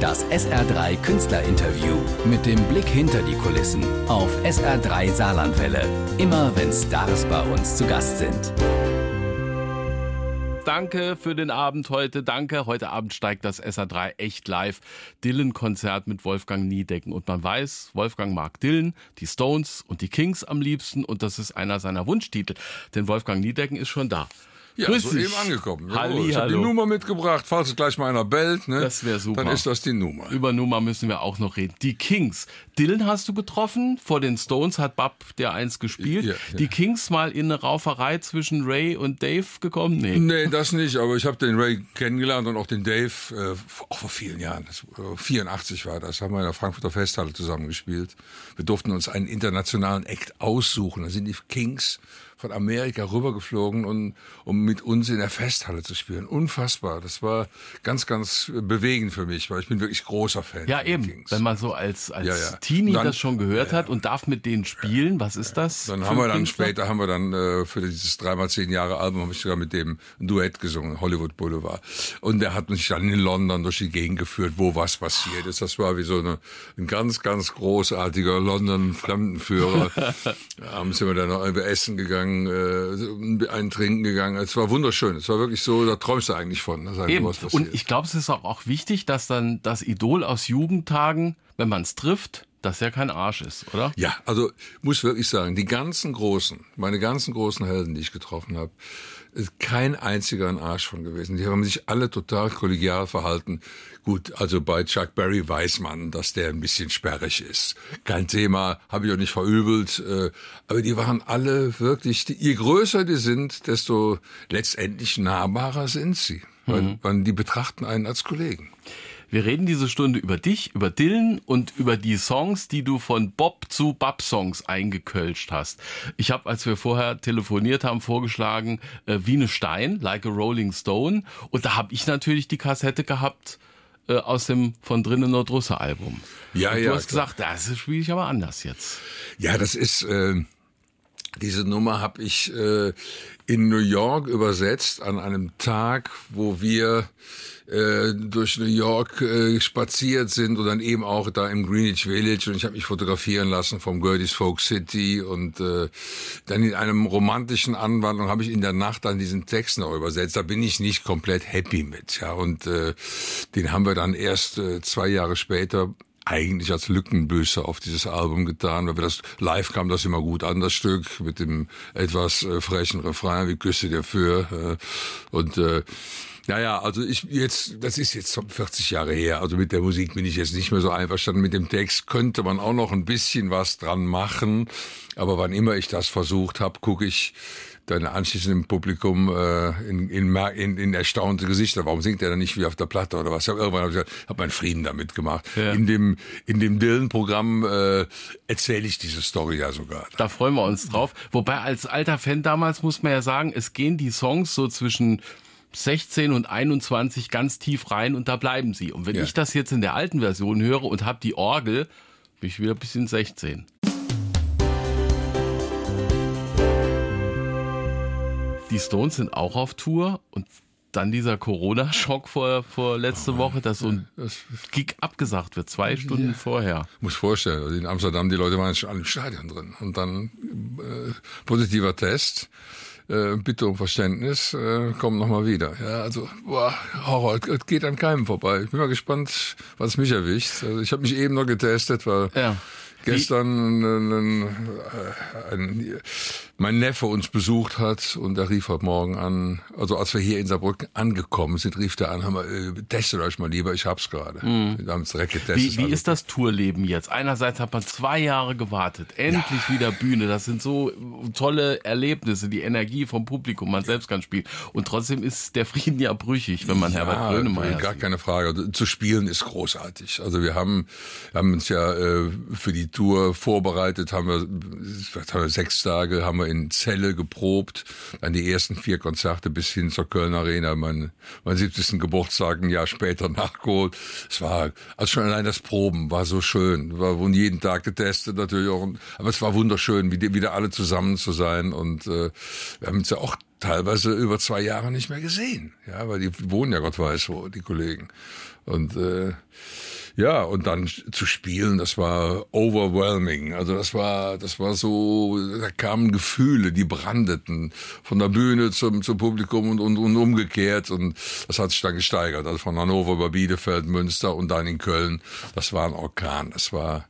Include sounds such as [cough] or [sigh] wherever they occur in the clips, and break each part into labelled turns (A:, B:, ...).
A: Das SR3 Künstlerinterview mit dem Blick hinter die Kulissen auf SR3 Saarlandwelle. Immer wenn Stars bei uns zu Gast sind.
B: Danke für den Abend heute. Danke. Heute Abend steigt das SR3 echt live. Dylan-Konzert mit Wolfgang Niedecken. Und man weiß, Wolfgang mag Dylan, die Stones und die Kings am liebsten. Und das ist einer seiner Wunschtitel. Denn Wolfgang Niedecken ist schon da.
C: Ja,
B: Grüß
C: soeben
B: dich.
C: angekommen.
B: Halli,
C: ich habe die. Nummer mitgebracht, falls es gleich mal einer bellt, ne?
B: Das wäre super.
C: Dann ist das die Nummer.
B: Über Nummer müssen wir auch noch reden. Die Kings. Dylan hast du getroffen. Vor den Stones hat Bab der eins gespielt.
C: Ja, ja.
B: Die Kings mal in eine Rauferei zwischen Ray und Dave gekommen? Nee.
C: Nee, das nicht, aber ich habe den Ray kennengelernt und auch den Dave, äh, auch vor vielen Jahren, das, äh, 84 war das, haben wir in der Frankfurter Festhalle zusammengespielt. Wir durften uns einen internationalen Act aussuchen. Da sind die Kings von Amerika rübergeflogen, und, um mit uns in der Festhalle zu spielen. Unfassbar. Das war ganz, ganz bewegend für mich, weil ich bin wirklich großer Fan.
B: Ja, eben.
C: Kings.
B: Wenn man so als, als
C: Ja, ja.
B: Teenie
C: Dann-
B: das schon gehört hat und darf mit denen spielen, was ist das?
C: Dann haben wir dann
B: Künstler?
C: später haben wir dann äh, für dieses dreimal zehn Jahre Album habe ich sogar mit dem ein Duett gesungen, Hollywood Boulevard. Und der hat mich dann in London durch die Gegend geführt, wo was passiert ist. Das war wie so eine, ein ganz, ganz großartiger London Fremdenführer. [laughs] Abends sind wir dann noch irgendwie essen gegangen, äh, einen trinken gegangen. Es war wunderschön. Es war wirklich so, da träumst du eigentlich von, einem
B: Eben. Und ich glaube, es ist auch, auch wichtig, dass dann das Idol aus Jugendtagen, wenn man es trifft, dass er kein Arsch ist, oder?
C: Ja, also muss wirklich sagen, die ganzen großen, meine ganzen großen Helden, die ich getroffen habe, ist kein einziger ein Arsch von gewesen. Die haben sich alle total kollegial verhalten. Gut, also bei Chuck Berry weiß man, dass der ein bisschen sperrig ist. Kein Thema, habe ich auch nicht verübelt. äh, Aber die waren alle wirklich, je größer die sind, desto letztendlich nahbarer sind sie. Weil, weil die betrachten einen als Kollegen.
B: Wir reden diese Stunde über dich, über Dylan und über die Songs, die du von Bob zu Bab-Songs eingekölscht hast. Ich habe, als wir vorher telefoniert haben, vorgeschlagen, äh, wie eine Stein, Like a Rolling Stone. Und da habe ich natürlich die Kassette gehabt äh, aus dem von drinnen Nordrusse Album.
C: Ja,
B: und du
C: ja,
B: hast
C: klar.
B: gesagt, das spiele ich aber anders jetzt.
C: Ja, das ist äh, diese Nummer habe ich äh, in New York übersetzt an einem Tag, wo wir äh, durch New York äh, spaziert sind und dann eben auch da im Greenwich Village und ich habe mich fotografieren lassen vom Gertie's Folk City und äh, dann in einem romantischen Anwandlung habe ich in der Nacht dann diesen Text noch übersetzt. Da bin ich nicht komplett happy mit, ja und äh, den haben wir dann erst äh, zwei Jahre später eigentlich als Lückenbüßer auf dieses Album getan, weil wir das live kam das immer gut an das Stück mit dem etwas äh, frechen Refrain wie Küsse dir für äh, und äh, ja, ja, also ich jetzt, das ist jetzt 40 Jahre her. Also mit der Musik bin ich jetzt nicht mehr so einverstanden. Mit dem Text könnte man auch noch ein bisschen was dran machen. Aber wann immer ich das versucht habe, gucke ich dann anschließend im Publikum äh, in, in, in, in erstaunte Gesichter. Warum singt er dann nicht wie auf der Platte oder was? Ich hab Irgendwann habe ich gesagt, habe meinen Frieden damit gemacht.
B: Ja.
C: In dem in dem Dylan-Programm äh, erzähle ich diese Story ja sogar.
B: Da freuen wir uns drauf. Wobei als alter Fan damals muss man ja sagen, es gehen die Songs so zwischen 16 und 21 ganz tief rein und da bleiben sie. Und wenn
C: Ja.
B: ich das jetzt in der alten Version höre und habe die Orgel, bin ich wieder bis in 16. Die Stones sind auch auf Tour und dann dieser Corona-Schock vor, vor letzte Woche, dass so ein Gig abgesagt wird, zwei Stunden vorher.
C: muss vorstellen, also in Amsterdam, die Leute waren schon alle im Stadion drin. Und dann äh, positiver Test, äh, bitte um Verständnis, äh, kommen nochmal wieder. Ja, also, boah, Horror, es geht an keinem vorbei. Ich bin mal gespannt, was mich erwischt. Also ich habe mich eben noch getestet, weil
B: Ja.
C: gestern ein, ein, äh, ein, mein Neffe uns besucht hat und er rief heute Morgen an, also als wir hier in Saarbrücken angekommen sind, rief der an, haben wir, äh, testet euch mal lieber, ich hab's gerade. Wir haben es direkt getestet.
B: Mhm. Wie, wie
C: Also-
B: ist das Tourleben jetzt? Einerseits hat man zwei Jahre gewartet, endlich wieder Bühne. Das sind so tolle Erlebnisse, die Energie vom Publikum, man selbst kann spielen. Und trotzdem ist der Frieden ja brüchig, wenn man Herbert Grönemeyer
C: gar
B: sieht.
C: keine Frage. Also, Zu spielen ist großartig. Also wir haben, haben uns ja äh, für die Tour vorbereitet, haben wir, haben wir sechs Tage, haben wir in Celle geprobt, dann die ersten vier Konzerte bis hin zur Kölner Arena, mein, mein 70. Geburtstag ein Jahr später nachgeholt. Es war, also schon allein das Proben war so schön. Wir wurden jeden Tag getestet natürlich auch. Aber es war wunderschön, wieder, wieder alle zusammen zu sein und äh, wir haben uns ja auch teilweise über zwei Jahre nicht mehr gesehen. Ja, weil die wohnen ja Gott weiß wo, die Kollegen. Und äh, ja, und dann zu spielen, das war overwhelming. Also das war, das war so, da kamen Gefühle, die brandeten von der Bühne zum, zum Publikum und, und, und umgekehrt. Und das hat sich dann gesteigert. Also von Hannover über Bielefeld, Münster und dann in Köln. Das war ein Orkan. Das war,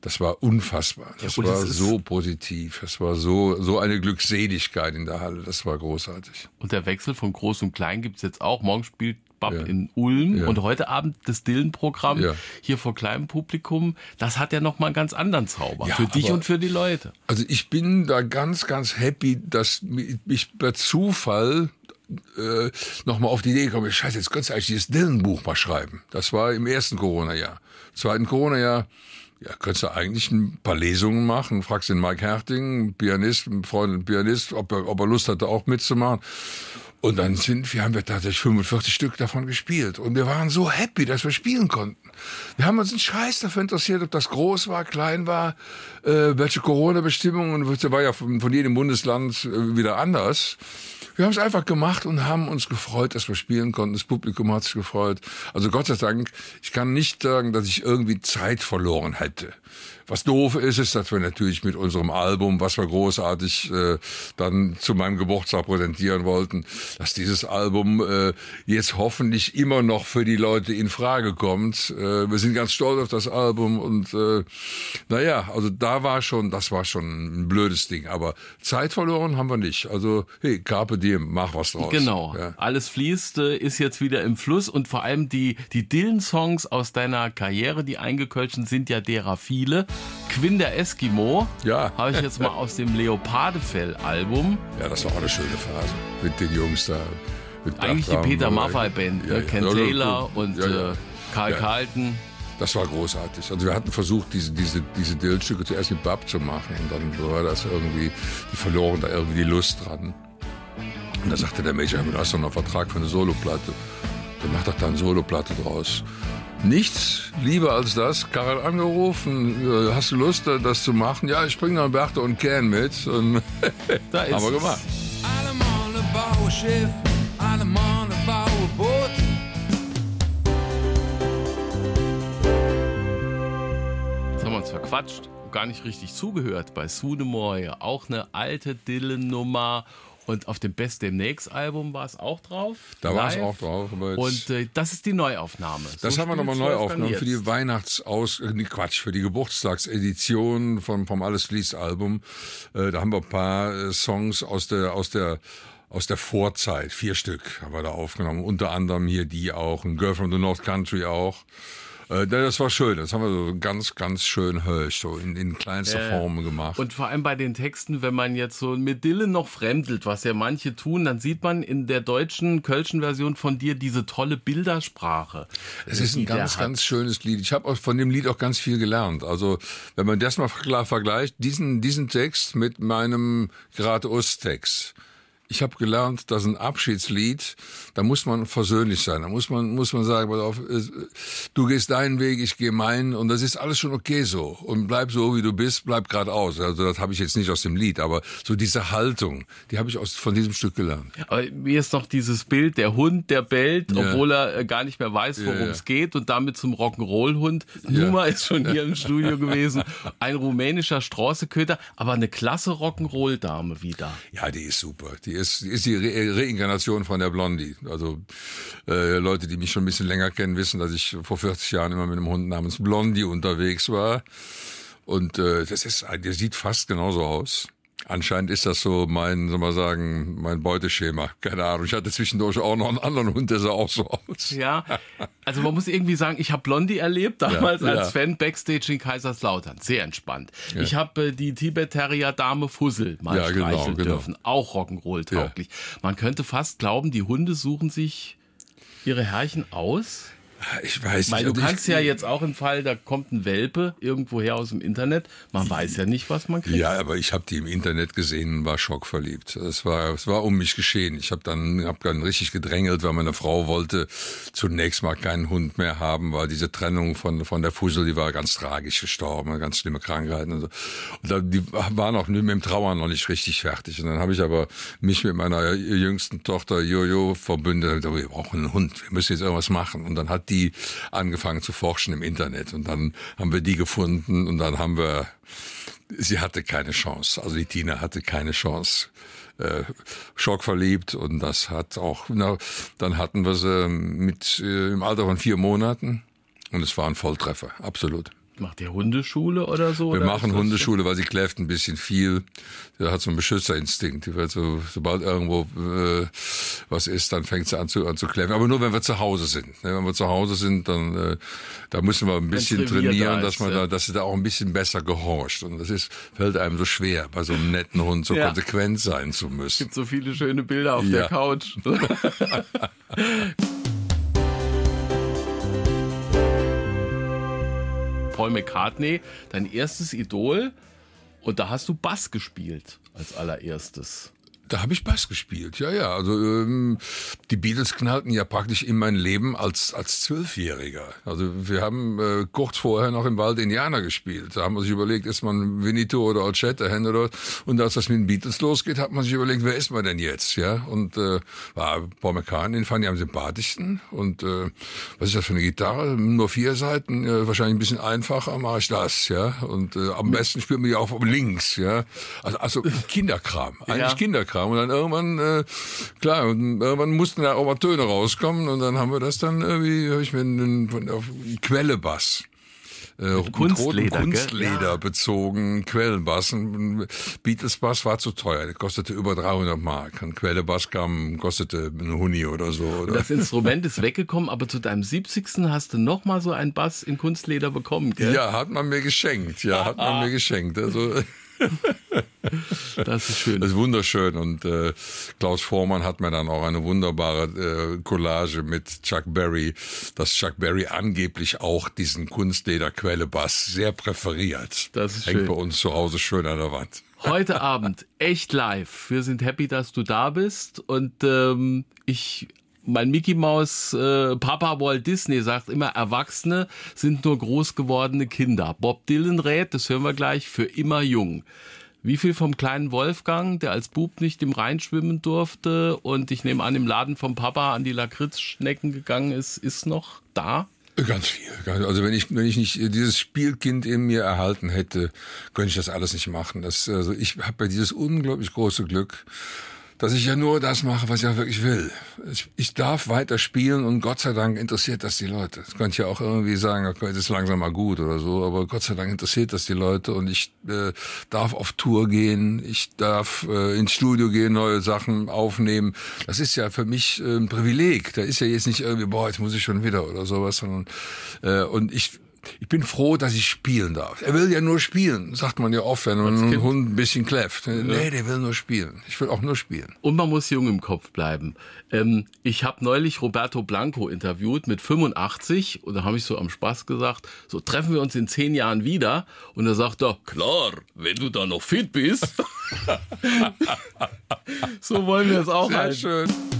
C: das war unfassbar. Das ja, war so positiv. Das war so, so eine Glückseligkeit in der Halle. Das war großartig.
B: Und der Wechsel von Groß und Klein gibt's jetzt auch. Morgen spielt Bab ja. in Ulm ja. und heute Abend das Dillen-Programm ja. hier vor kleinem Publikum. Das hat ja nochmal einen ganz anderen Zauber für dich und für die Leute.
C: Also ich bin da ganz, ganz happy, dass ich per Zufall äh, nochmal auf die Idee komme, scheiße, jetzt könntest du eigentlich dieses Dillen-Buch mal schreiben. Das war im ersten Corona-Jahr. Zweiten Corona-Jahr ja, könntest du eigentlich ein paar Lesungen machen, fragst den Mike Herting, Pianist, ein Freund, ein Pianist, ob er, ob er Lust hatte, auch mitzumachen. Und dann sind wir, haben wir tatsächlich 45 Stück davon gespielt. Und wir waren so happy, dass wir spielen konnten. Wir haben uns einen Scheiß dafür interessiert, ob das groß war, klein war, äh, welche Corona-Bestimmungen, das war ja von, von jedem Bundesland äh, wieder anders. Wir haben es einfach gemacht und haben uns gefreut, dass wir spielen konnten. Das Publikum hat sich gefreut. Also Gott sei Dank, ich kann nicht sagen, dass ich irgendwie Zeit verloren hätte. Was doof ist, ist, dass wir natürlich mit unserem Album, was wir großartig äh, dann zu meinem Geburtstag präsentieren wollten, dass dieses Album äh, jetzt hoffentlich immer noch für die Leute in Frage kommt. Äh, wir sind ganz stolz auf das Album und äh, naja, also da war schon, das war schon ein blödes Ding. Aber Zeit verloren haben wir nicht. Also hey, Carpe Diem, mach was draus.
B: Genau, ja. alles fließt, äh, ist jetzt wieder im Fluss und vor allem die, die Dylan-Songs aus deiner Karriere, die eingekölschen sind ja derer viele. Quinn der Eskimo.
C: Ja.
B: Habe ich jetzt mal aus dem Leopardefell-Album.
C: Ja, das war auch eine schöne Phase mit den Jungs da.
B: Eigentlich die Peter Maffay-Band, ja, ne? ja. Ken ja, Taylor und äh, Karl Carlton.
C: Das war großartig. Also wir hatten versucht, diese, diese, diese Dillstücke zuerst mit Bab zu machen und dann war das irgendwie, die verloren da irgendwie die Lust dran. Und da sagte der Major, du hast doch noch einen Vertrag für eine Soloplatte. Dann mach doch da eine Soloplatte draus. Nichts lieber als das. Karel angerufen, äh, hast du Lust, äh, das zu machen? Ja, ich bringe dann Bertha und Ken mit. Und [laughs]
B: da ist haben wir gemacht. Alle Male bauen Schiff, alle Male bauen Boot. Jetzt haben wir uns verquatscht, gar nicht richtig zugehört bei Sunemoy. Auch eine alte Dylan-Nummer und auf dem Best Demnächst Album war es auch drauf.
C: Da war es auch drauf.
B: und äh, das ist die Neuaufnahme.
C: Das so haben wir nochmal neu aufgenommen für die Weihnachtsaus, äh, nee, Quatsch, für die Geburtstagsedition vom, vom Alles fließt Album. Äh, da haben wir ein paar äh, Songs aus der, aus der, aus der Vorzeit, vier Stück haben wir da aufgenommen. Unter anderem hier die auch, ein Girl from the North Country auch. Äh, das war schön. Das haben wir so ganz, ganz schön höch, so in, in kleinster äh, Form gemacht.
B: Und vor allem bei den Texten, wenn man jetzt so mit Dylan noch fremdelt, was ja manche tun, dann sieht man in der deutschen, kölschen Version von dir diese tolle Bildersprache.
C: Es ist ein ganz, ganz schönes Lied. Ich habe von dem Lied auch ganz viel gelernt. Also, wenn man das mal vergleicht, diesen, diesen Text mit meinem Grad-Ost-Text, ich habe gelernt, dass ein Abschiedslied, da muss man versöhnlich sein. Da muss man, muss man sagen, pass auf, du gehst deinen Weg, ich gehe meinen und das ist alles schon okay so. Und bleib so, wie du bist, bleib geradeaus. Also das habe ich jetzt nicht aus dem Lied, aber so diese Haltung, die habe ich aus, von diesem Stück gelernt.
B: Aber mir ist noch dieses Bild, der Hund, der bellt, ja. obwohl er äh, gar nicht mehr weiß, worum es ja, geht und damit zum Rock'n'Roll-Hund. Numa ist schon hier im [laughs] Studio gewesen. Ein rumänischer Straußeköter, aber eine klasse Rock'n'Roll-Dame wieder.
C: Ja, die ist super. Die ist, ist die Re Reinkarnation von der Blondie. Also äh, Leute, die mich schon ein bisschen länger kennen, wissen, dass ich vor 40 Jahren immer mit einem Hund namens Blondie unterwegs war. Und äh, das ist, der sieht fast genauso aus. Anscheinend ist das so mein, soll man sagen, mein Beuteschema. Keine Ahnung. Ich hatte zwischendurch auch noch einen anderen Hund, der sah auch so aus.
B: Ja, also man muss irgendwie sagen, ich habe Blondie erlebt damals ja, als ja. Fan Backstage in Kaiserslautern. Sehr entspannt. Ja. Ich habe äh, die Tibet Terrier Dame Fussel mal ja, genau, streicheln genau, dürfen. Auch Rock'n'Roll tauglich. Man könnte fast glauben, die Hunde suchen sich ihre Herrchen aus.
C: Ich weiß
B: Weil
C: nicht.
B: du
C: also
B: kannst
C: ich,
B: ja jetzt auch im Fall, da kommt ein Welpe irgendwoher aus dem Internet. Man weiß ja nicht, was man kriegt.
C: Ja, aber ich habe die im Internet gesehen und war schockverliebt. Es war, es war um mich geschehen. Ich habe dann, hab dann richtig gedrängelt, weil meine Frau wollte zunächst mal keinen Hund mehr haben, weil diese Trennung von, von der Fussel, die war ganz tragisch gestorben, ganz schlimme Krankheiten und so. Und da, die waren auch mit dem Trauern noch nicht richtig fertig. Und dann habe ich aber mich mit meiner jüngsten Tochter Jojo verbündet. Wir brauchen einen Hund, wir müssen jetzt irgendwas machen. Und dann hat die angefangen zu forschen im Internet. Und dann haben wir die gefunden und dann haben wir sie hatte keine Chance. Also die Tina hatte keine Chance. Äh, schockverliebt und das hat auch, na, dann hatten wir sie mit äh, im Alter von vier Monaten und es war ein Volltreffer, absolut.
B: Macht ihr Hundeschule oder so?
C: Wir
B: oder
C: machen Hundeschule, weil sie kläfft ein bisschen viel. Sie hat so einen Beschützerinstinkt. So, sobald irgendwo äh, was ist, dann fängt sie an zu, an zu kläffen. Aber nur wenn wir zu Hause sind. Ne? Wenn wir zu Hause sind, dann äh, da müssen wir ein bisschen trainieren,
B: da
C: dass
B: ist,
C: man
B: ja.
C: da, dass sie da auch ein bisschen besser gehorcht. Und das ist fällt einem so schwer, bei so einem netten Hund so
B: Ja.
C: konsequent sein zu müssen.
B: gibt so viele schöne Bilder auf
C: Ja.
B: der Couch. [laughs] [laughs] Paul McCartney, dein erstes Idol, und da hast du Bass gespielt als allererstes.
C: Da habe ich Bass gespielt, ja, ja. Also ähm, die Beatles knallten ja praktisch in mein Leben als als Zwölfjähriger. Also wir haben äh, kurz vorher noch im Wald Indianer gespielt. Da haben wir sich überlegt, ist man Winnetou oder Old Shatterhand oder und als das mit den Beatles losgeht, hat man sich überlegt, wer ist man denn jetzt, ja? Und äh, war Paul McCartney, den fand ich am sympathischsten. Und äh, was ist das für eine Gitarre? Nur vier Seiten, äh, wahrscheinlich ein bisschen einfacher, mache ich das, ja. Und äh, am besten spielt man ja auch links, ja. Also, also Kinderkram, eigentlich
B: Ja.
C: Kinderkram. Und dann irgendwann, äh, klar, und irgendwann mussten da auch mal Töne rauskommen und dann haben wir das dann irgendwie, habe ich mir einen, auf Quellebass. Äh,
B: Kunstleder?
C: Kunstleder
B: Ja.
C: bezogen, Quellenbass. Ein Beatles Bass war zu teuer, der kostete über 300 Mark. Ein Quellebass kam, kostete ein Huni oder so. Oder?
B: Das Instrument ist weggekommen, aber zu deinem 70. hast du noch mal so einen Bass in Kunstleder bekommen, gell?
C: Ja, hat man mir geschenkt. Ja, hat man mir [laughs] geschenkt. Also [laughs]
B: Das ist schön.
C: Das ist wunderschön und äh, Klaus Vormann hat mir dann auch eine wunderbare äh, Collage mit Chuck Berry, dass Chuck Berry angeblich auch diesen Kunstleder-Quellebass sehr präferiert.
B: Das ist
C: Hängt
B: schön.
C: bei uns zu Hause schön an der Wand.
B: Heute Abend echt live. Wir sind happy, dass du da bist und ähm, ich mein Mickey Maus äh, Papa Walt Disney sagt immer, Erwachsene sind nur groß gewordene Kinder. Bob Dylan rät, das hören wir gleich, für immer jung. Wie viel vom kleinen Wolfgang, der als Bub nicht im Rhein schwimmen durfte und ich nehme an, im Laden vom Papa an die Lakritzschnecken gegangen ist, ist noch da?
C: Ganz viel. Also wenn ich wenn ich nicht dieses Spielkind in mir erhalten hätte, könnte ich das alles nicht machen. Das, also ich habe ja dieses unglaublich große Glück, dass ich ja nur das mache, was ich auch wirklich will. Ich, ich darf weiter spielen und Gott sei Dank interessiert das die Leute. Das könnte ich ja auch irgendwie sagen, okay, das ist langsam mal gut oder so, aber Gott sei Dank interessiert das die Leute und ich äh, darf auf Tour gehen, ich darf äh, ins Studio gehen, neue Sachen aufnehmen. Das ist ja für mich äh, ein Privileg. Da ist ja jetzt nicht irgendwie, boah, jetzt muss ich schon wieder oder sowas, sondern äh, und ich ich bin froh, dass ich spielen darf. Er will ja nur spielen, sagt man ja oft, wenn man einen Hund ein bisschen kläfft. Nee, der will nur spielen. Ich will auch nur spielen.
B: Und man muss jung im Kopf bleiben. Ähm, ich habe neulich Roberto Blanco interviewt mit 85 und da habe ich so am Spaß gesagt, so treffen wir uns in zehn Jahren wieder. Und da sagt er, klar, wenn du da noch fit bist. [laughs] so wollen wir es auch
C: Sehr
B: halten.
C: schön.